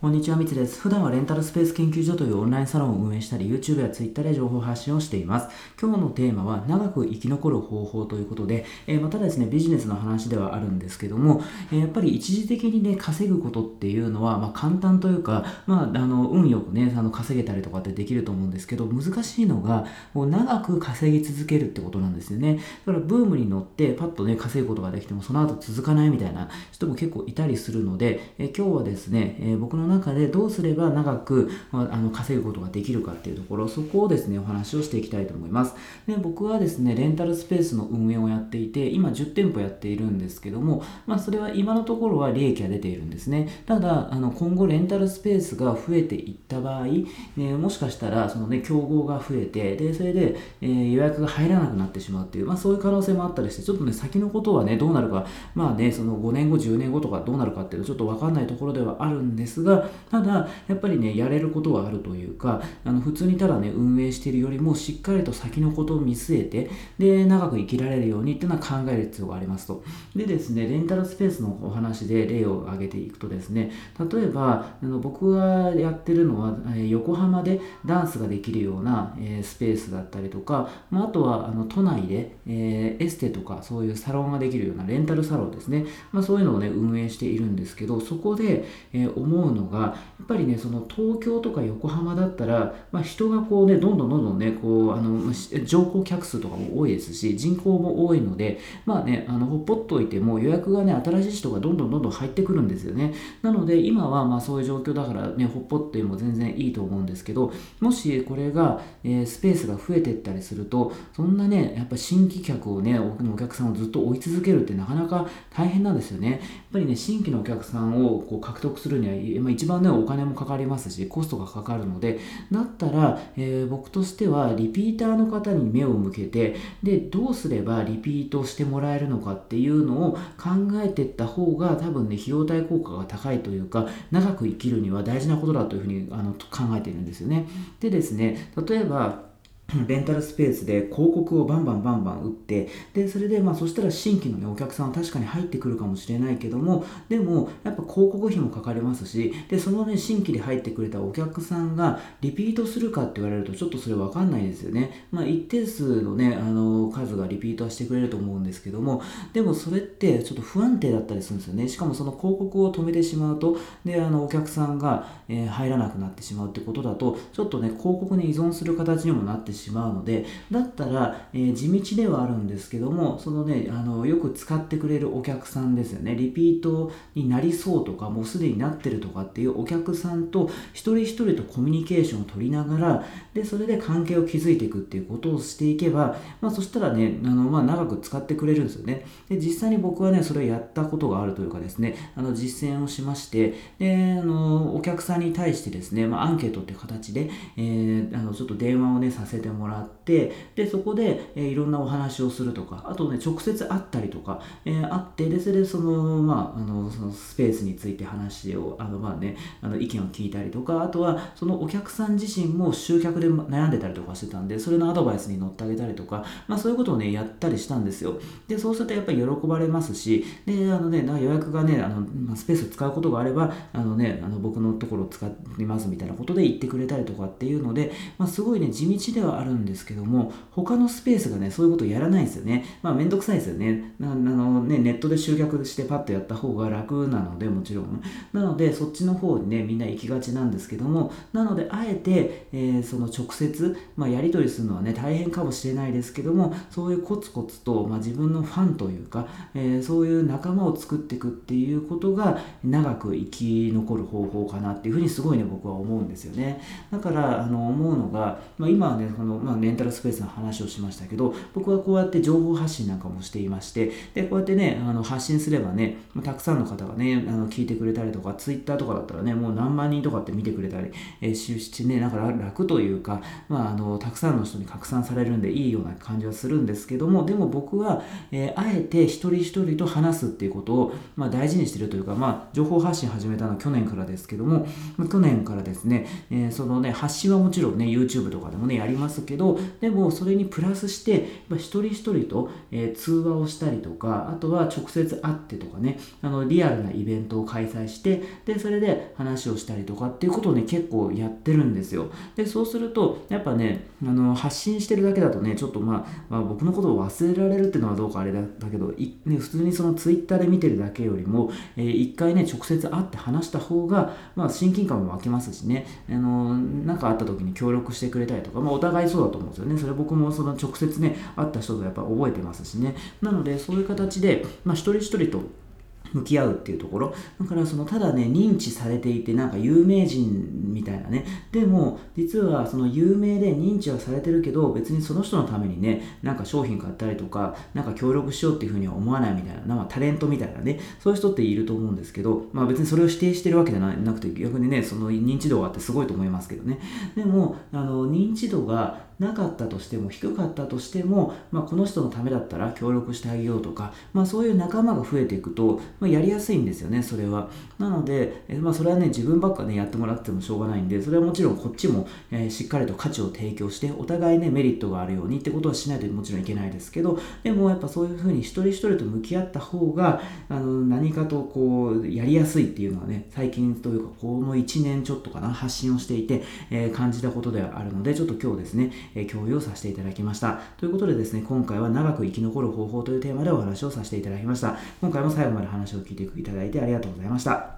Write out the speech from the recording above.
こんにちは、みつです。普段はレンタルスペース研究所というオンラインサロンを運営したり、YouTube や Twitter で情報発信をしています。今日のテーマは、長く生き残る方法ということで、えー、またですね、ビジネスの話ではあるんですけども、えー、やっぱり一時的にね、稼ぐことっていうのは、まあ、簡単というか、まあ、あの、運よくね、あの稼げたりとかってできると思うんですけど、難しいのが、もう長く稼ぎ続けるってことなんですよね。だから、ブームに乗って、パッとね、稼ぐことができても、その後続かないみたいな人も結構いたりするので、えー、今日はですね、え僕の中でどうすれば長く、あ、の稼ぐことができるかっていうところ、そこをですね、お話をしていきたいと思います。で僕はですね、レンタルスペースの運営をやっていて、今10店舗やっているんですけども、まあ、それは今のところは利益が出ているんですね。ただ、あの今後レンタルスペースが増えていった場合、ね、もしかしたら、そのね、競合が増えて、で、それで、えー、予約が入らなくなってしまうっていう、まあ、そういう可能性もあったりして、ちょっとね、先のことはね、どうなるか、まあね、その5年後、10年後とかどうなるかっていうのはちょっとわかんないところではあるんですが、ただ、やっぱりね、やれることはあるというか、あの普通にただね、運営しているよりも、しっかりと先のことを見据えて、で、長く生きられるようにっていうのは考える必要がありますと。でですね、レンタルスペースのお話で例を挙げていくとですね、例えば、あの僕がやってるのは、え、横浜でダンスができるような、え、スペースだったりとか、まあ、とはあの都内で、え、エステとかそういうサロンができるようなレンタルサロンですね、まあ、そういうのをね、運営しているんですけど、そこで、え思うのが、やっぱりね、その東京とか横浜だったら、まあ、人がこうね、どんどんどんどんね、こう、あの、乗降客数とかも多いですし、人口も多いので、まあね、あの、ほっぽっといても予約がね、新しい人がどんどんどんどん入ってくるんですよね。なので、今はまあそういう状況だからね、ほっぽっても全然いいと思うんですけど、もしこれが、えー、スペースが増えてったりすると、そんなね、やっぱ新規客をね、お客さんをずっと追い続けるってなかなか大変なんですよね。やっぱりね、新規のお客さんをこう獲得するには、まあ、一番ね、お金もかかりますし、コストがかかるので、だったら、えー、僕としてはリピーターの方に目を向けて、で、どうすればリピートしてもらえるのかっていうのを考えていった方が多分ね、費用対効果が高いというか、長く生きるには大事なことだというふうにあの考えているんですよね。でですね、例えば、レンタルスペースで広告をバンバンバンバン打って、で、それで、まあ、そしたら新規のね、お客さんは確かに入ってくるかもしれないけども、でも、やっぱ広告費もかかりますし、で、そのね、新規で入ってくれたお客さんがリピートするかって言われると、ちょっとそれわかんないですよね。まあ、一定数のね、あの、数がリピートはしてくれると思うんですけども、でもそれってちょっと不安定だったりするんですよね。しかもその広告を止めてしまうと、で、あの、お客さんが、えー、入らなくなってしまうってことだと、ちょっとね、広告に依存する形にもなってしまうしまうので、だったら、えー、地道ではあるんですけども、そのね、あの、よく使ってくれるお客さんですよね、リピートになりそうとか、もうすでになってるとかっていうお客さんと、一人一人とコミュニケーションを取りながら、で、それで関係を築いていくっていうことをしていけば、まあ、そしたらね、あの、まあ、長く使ってくれるんですよね。で、実際に僕はね、それをやったことがあるというかですね、あの、実践をしまして、で、あの、お客さんに対してですね、まあ、アンケートっていう形で、えー、あの、ちょっと電話をね、させててもらって、でそこで、えー、いろんなお話をするとかあとね直接会ったりとか、えー、会ってでそれでその,、まあ、あのそのスペースについて話をあの、まあね、あの意見を聞いたりとかあとはそのお客さん自身も集客で悩んでたりとかしてたんでそれのアドバイスに乗ってあげたりとか、まあ、そういうことをねやったりしたんですよ。でそうするとやっぱり喜ばれますしであの、ね、予約がねあの、まあ、スペースを使うことがあればあの、ね、あの僕のところを使いますみたいなことで言ってくれたりとかっていうので、まあ、すごいね地道ではあるんですけども他のスペースがね、そういうことやらないですよね。まあ、めんどくさいですよね。あのね、ネットで集客してパッとやった方が楽なので、もちろん。なので、そっちの方にね、みんな行きがちなんですけども、なので、あえて、えー、その直接、まあ、やり取りするのはね、大変かもしれないですけども、そういうコツコツと、まあ、自分のファンというか、えー、そういう仲間を作っていくっていうことが、長く生き残る方法かなっていうふうにすごいね、僕は思うんですよね。だから、あの、思うのが、まあ、今はね、この、まあ、レンタルスペースの話をしましたけど、僕はこうやって情報発信なんかもしていまして、で、こうやってね、あの発信すればね、たくさんの方がね、あの聞いてくれたりとか、ツイッターとかだったらね、もう何万人とかって見てくれたり、えー、してね、なんか楽というか、まあ、あの、たくさんの人に拡散されるんでいいような感じはするんですけども、でも僕は、えー、あえて一人一人と話すっていうことを、まあ、大事にしてるというか、まあ、情報発信始めたのは去年からですけども、去年からですね、えー、そのね、発信はもちろんね、YouTube とかでもね、やりますすけどでもそれにプラスしてまあ、一人一人と、えー、通話をしたりとかあとは直接会ってとかねあのリアルなイベントを開催してでそれで話をしたりとかっていうことをね結構やってるんですよ。でそうするとやっぱねあの発信してるだけだとねちょっと、まあ、まあ僕のことを忘れられるっていうのはどうかあれだけど、ね、普通にそのツイッターで見てるだけよりも、えー、一回ね直接会って話した方が、まあ、親近感も湧きますしね。あのなんかあった時に協力してくれたりとか、まあ、お互いそうだと思うんですよね。それ僕もその直接ね会った人とやっぱ覚えてますしね。なのでそういう形で、まあ、一人一人と向き合うっていうところ。だからそのただね認知されていてなんか有名人みたいなね。でも実はその有名で認知はされてるけど別にその人のためにねなんか商品買ったりとかなんか協力しようっていうふうには思わないみたいななんかタレントみたいなねそういう人っていると思うんですけどまあ別にそれを否定してるわけじゃなくて逆にねその認知度があってすごいと思いますけどね。でもあの認知度がなかったとしても低かったとしても、まあ、この人のためだったら協力してあげようとか、まあ、そういう仲間が増えていくと、まあ、やりやすいんですよねそれは。なので、えまあ、それはね自分ばっかねやってもらってもしょうがないんでそれはもちろんこっちも、えー、しっかりと価値を提供してお互いねメリットがあるようにってことはしないともちろんいけないですけどでもやっぱそういうふうに一人一人と向き合った方があの何かとこうやりやすいっていうのはね最近というかこの1年ちょっとかな発信をしていて、えー、感じたことではあるのでちょっと今日ですね、えー、共有をさせていただきました。ということでですね、今回は長く生き残る方法というテーマでお話をさせていただきました。今回も最後まで話を聞いていただいてありがとうございました。